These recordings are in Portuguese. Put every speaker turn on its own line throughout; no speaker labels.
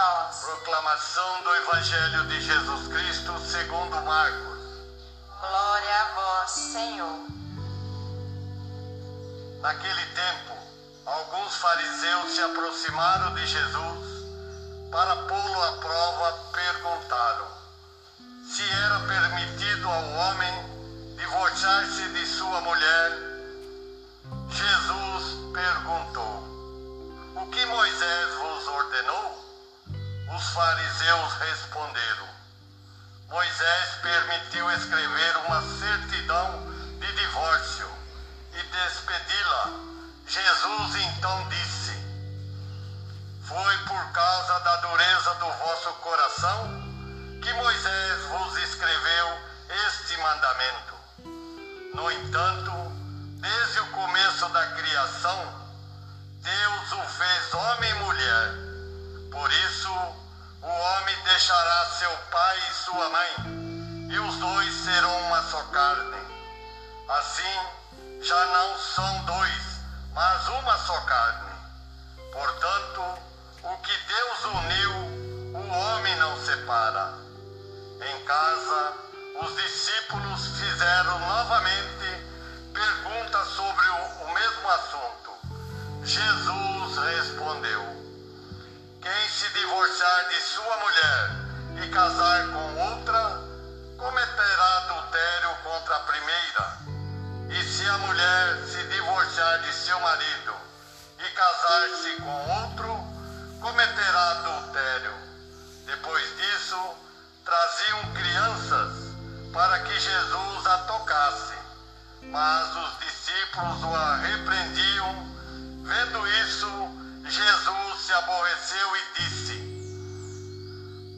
Proclamação do Evangelho de Jesus Cristo segundo Marcos.
Glória a vós, Senhor.
Naquele tempo, alguns fariseus se aproximaram de Jesus para pô-lo à prova, perguntaram se era permitido ao homem divorciar-se de sua mulher. Jesus perguntou: fariseus responderam: Moisés permitiu escrever uma certidão de divórcio e despedi-la. Jesus então disse: Foi por causa da dureza do vosso coração que Moisés vos escreveu este mandamento. No entanto, desde o começo da criação, Assim, já não são dois, mas uma só carne. Portanto, o que Deus uniu, o homem não separa. Em casa, os discípulos fizeram novamente perguntas sobre o, o mesmo assunto. Jesus respondeu quem se divorciar de sua mulher e casar com se a mulher se divorciar de seu marido e casar-se com outro, cometerá adultério. Depois disso, traziam crianças para que Jesus a tocasse. Mas os discípulos o repreendiam. Vendo isso, Jesus se aborreceu e disse: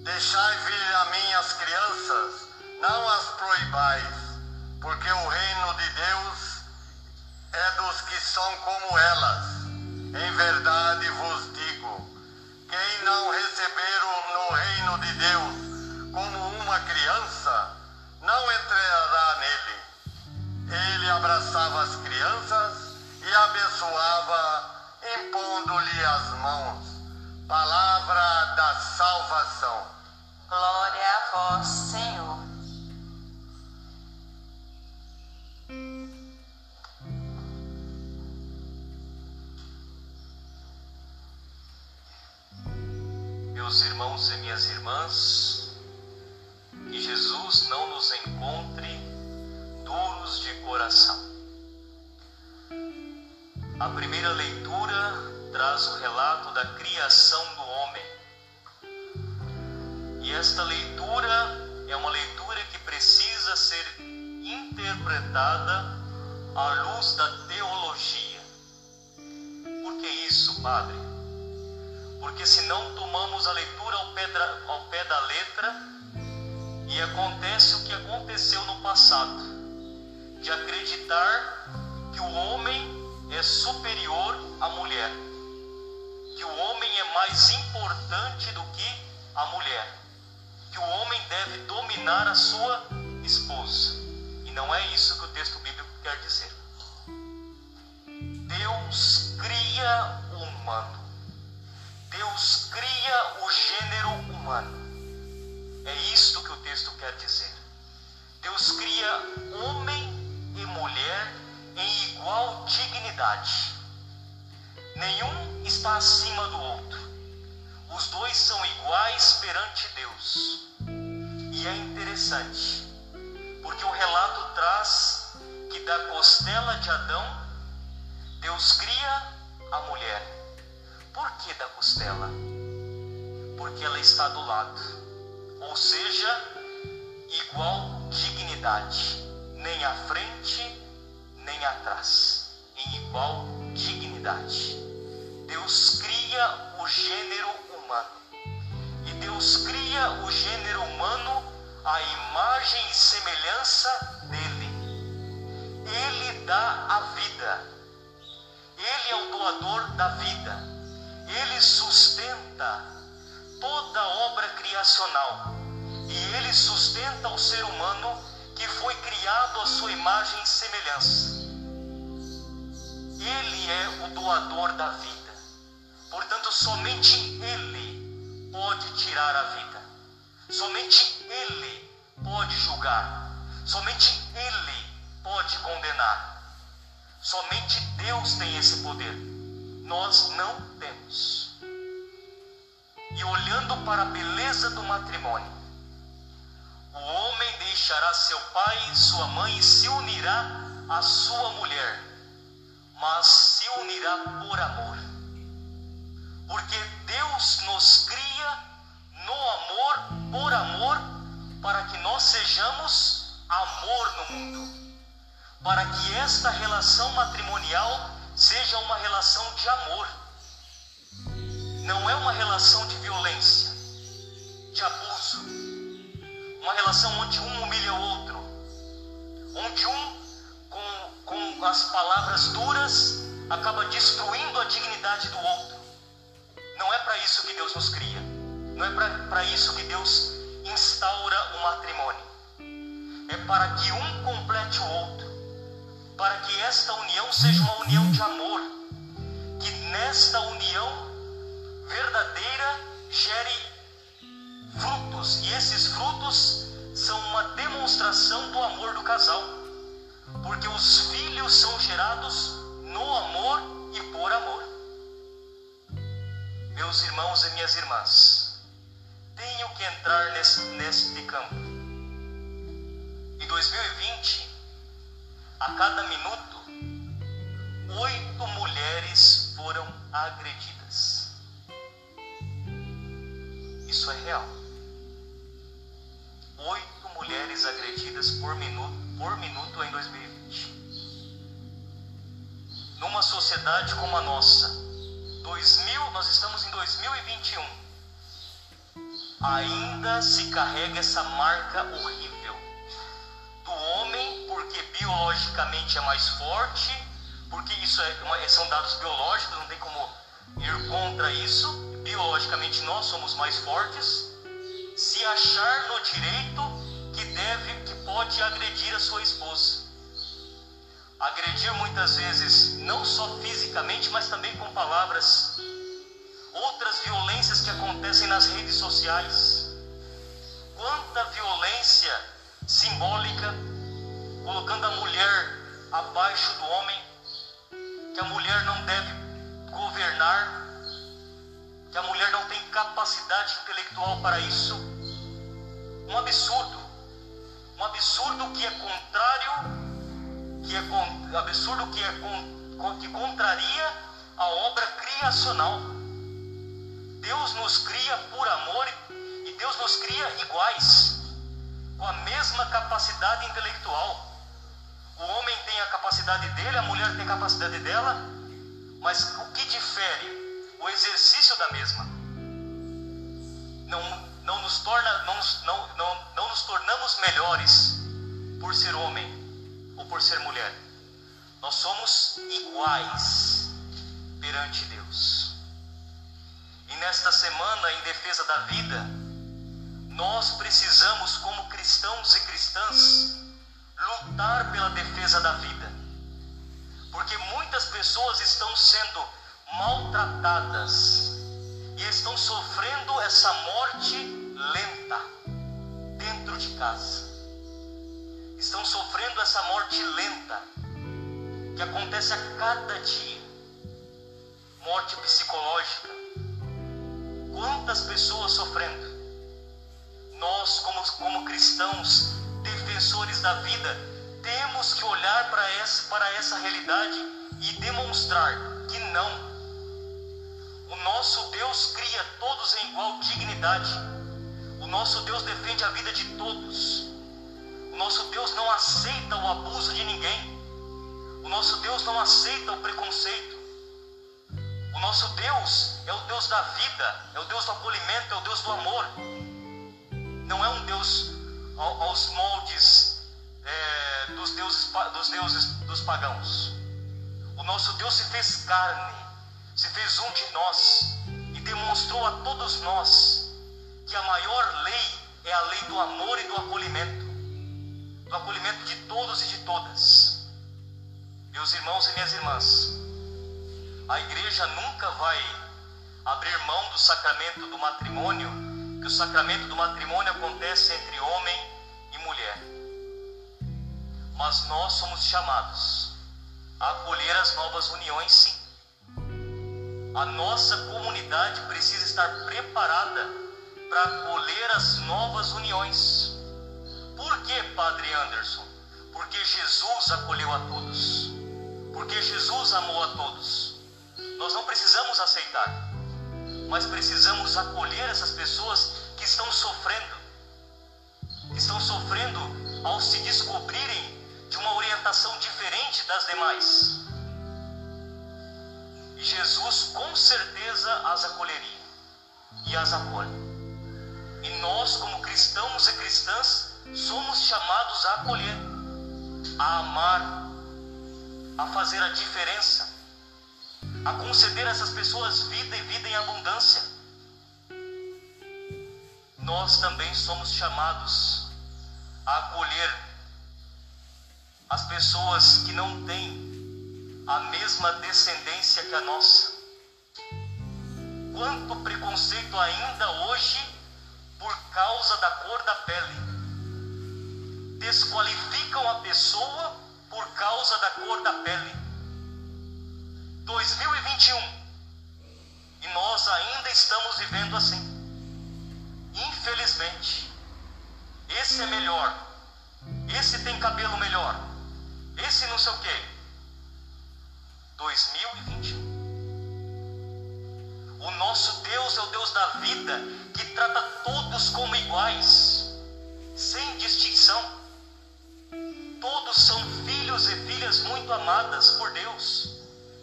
Deixai vir a mim as crianças, não as proibais, porque o reino de Deus é dos que são como elas. Em verdade vos digo: quem não receber no reino de Deus como uma criança,
A
primeira leitura traz o relato da criação do homem. E esta leitura é uma leitura que precisa ser interpretada à luz da teologia. Por que isso, Padre? Porque se não tomamos a leitura ao pé, da, ao pé da letra, e acontece o que aconteceu no passado, de acreditar que o homem é superior à mulher, que o homem é mais importante do que a mulher, que o homem deve dominar a sua esposa. E não é isso que o texto bíblico quer dizer. Deus cria o humano. Deus cria Porque ela está do lado. Ou seja, igual dignidade, nem à frente nem atrás, em igual dignidade. Deus cria o gênero humano. E Deus cria o gênero humano à imagem e semelhança dele. Ele dá a vida. Ele é o doador da vida. Ele E ele sustenta o ser humano que foi criado à sua imagem e semelhança. Ele é o doador da vida. Portanto, somente Ele pode tirar a vida. Somente Ele pode julgar. Somente Ele pode condenar. Somente Deus tem esse poder. Nós não temos. E olhando para a beleza do matrimônio, o homem deixará seu pai e sua mãe e se unirá à sua mulher, mas se unirá por amor. Porque Deus nos cria no amor, por amor, para que nós sejamos amor no mundo. Para que esta relação matrimonial seja uma relação de amor. Não é uma relação de violência, de abuso. Uma relação onde um humilha o outro, onde um, com, com as palavras duras, acaba destruindo a dignidade do outro. Não é para isso que Deus nos cria, não é para isso que Deus instaura o matrimônio. É para que um complete o outro, para que esta união seja uma união de amor, que nesta união verdadeira gere frutos, e esses frutos são uma demonstração do amor do casal, porque os filhos são gerados no amor e por amor. Meus irmãos e minhas irmãs, tenho que entrar neste, neste campo. Em 2020, a cada minuto, oito mulheres foram agredidas. Isso é real oito mulheres agredidas por minuto, por minuto em 2020. Numa sociedade como a nossa, 2000, nós estamos em 2021, ainda se carrega essa marca horrível do homem, porque biologicamente é mais forte, porque isso é, são dados biológicos, não tem como ir contra isso. Biologicamente nós somos mais fortes se achar no direito que deve, que pode agredir a sua esposa. Agredir muitas vezes não só fisicamente, mas também com palavras. Outras violências que acontecem nas redes sociais. Quanta violência simbólica, colocando a mulher abaixo do homem, que a mulher não deve governar, que a mulher não tem capacidade intelectual para isso. Um absurdo. Um absurdo que é contrário, que é con, absurdo que é con, que contraria a obra criacional. Deus nos cria por amor e Deus nos cria iguais, com a mesma capacidade intelectual. O homem tem a capacidade dele, a mulher tem a capacidade dela, mas o que difere o exercício da mesma. Não, não, nos, torna, não, não, não, não nos tornamos melhores por ser homem ou por ser mulher. Nós somos iguais perante Deus. E nesta semana, em defesa da vida, nós precisamos, como cristãos e cristãs, lutar pela defesa da vida. Porque muitas pessoas estão sendo maltratadas e estão sofrendo essa morte lenta dentro de casa. Estão sofrendo essa morte lenta que acontece a cada dia. Morte psicológica. Quantas pessoas sofrendo? Nós, como, como cristãos, defensores da vida, temos que olhar para essa, para essa realidade e demonstrar que não nosso Deus cria todos em igual dignidade. O nosso Deus defende a vida de todos. O nosso Deus não aceita o abuso de ninguém. O nosso Deus não aceita o preconceito. O nosso Deus é o Deus da vida, é o Deus do acolhimento, é o Deus do amor. Não é um Deus aos moldes é, dos, deuses, dos deuses dos pagãos. O nosso Deus se fez carne se fez um de nós e demonstrou a todos nós que a maior lei é a lei do amor e do acolhimento do acolhimento de todos e de todas. Meus irmãos e minhas irmãs, a igreja nunca vai abrir mão do sacramento do matrimônio, que o sacramento do matrimônio acontece entre homem e mulher. Mas nós somos chamados a acolher as novas uniões, sim. A nossa comunidade precisa estar preparada para acolher as novas uniões. Por que, Padre Anderson? Porque Jesus acolheu a todos. Porque Jesus amou a todos. Nós não precisamos aceitar, mas precisamos acolher essas pessoas que estão sofrendo. Que estão sofrendo ao se descobrirem de uma orientação diferente das demais. Jesus com certeza as acolheria e as acolhe. E nós, como cristãos e cristãs, somos chamados a acolher, a amar, a fazer a diferença, a conceder a essas pessoas vida e vida em abundância. Nós também somos chamados a acolher as pessoas que não têm a mesma descendência que a nossa. Quanto preconceito ainda hoje por causa da cor da pele. Desqualificam a pessoa por causa da cor da pele. 2021 e nós ainda estamos vivendo assim. Iguais, sem distinção. Todos são filhos e filhas muito amadas por Deus.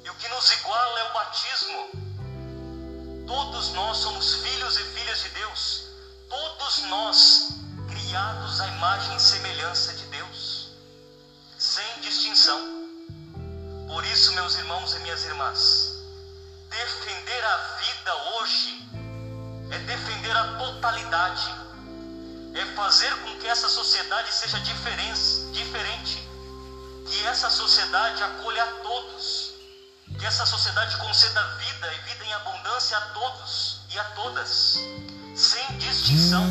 E o que nos iguala é o batismo. Todos nós somos filhos e filhas de Deus. Todos nós criados à imagem e semelhança de Deus, sem distinção. Por isso, meus irmãos e minhas irmãs, defender a vida hoje é defender a totalidade, é fazer com que essa sociedade seja diferente, que essa sociedade acolha a todos, que essa sociedade conceda vida e vida em abundância a todos e a todas, sem distinção.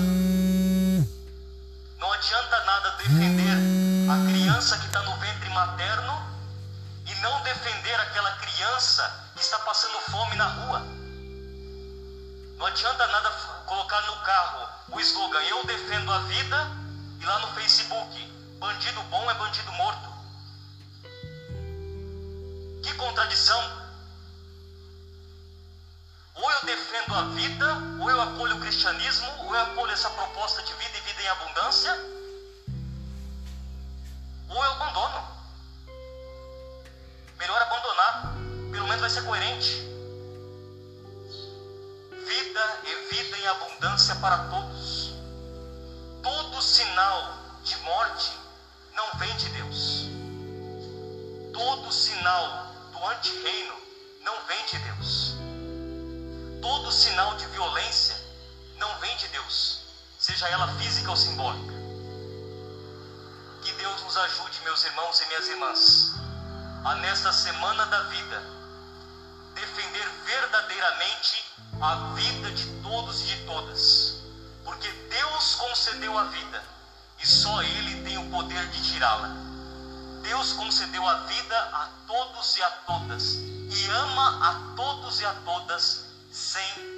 Não adianta nada defender a criança que está no ventre materno não defender aquela criança que está passando fome na rua. Não adianta nada colocar no carro o slogan Eu defendo a vida e lá no Facebook bandido bom é bandido morto. Que contradição! Ou eu defendo a vida, ou eu acolho o cristianismo, ou eu acolho essa proposta de vida e vida em abundância, ou eu abandono. Melhor abandonar, pelo menos vai ser coerente. Vida em abundância para todos. Todo sinal de morte não vem de Deus. Todo sinal do antirreino não vem de Deus. Todo sinal de violência não vem de Deus, seja ela física ou simbólica. Que Deus nos ajude, meus irmãos e minhas irmãs a nesta semana da vida defender verdadeiramente a vida de todos e de todas, porque Deus concedeu a vida e só Ele tem o poder de tirá-la. Deus concedeu a vida a todos e a todas e ama a todos e a todas sem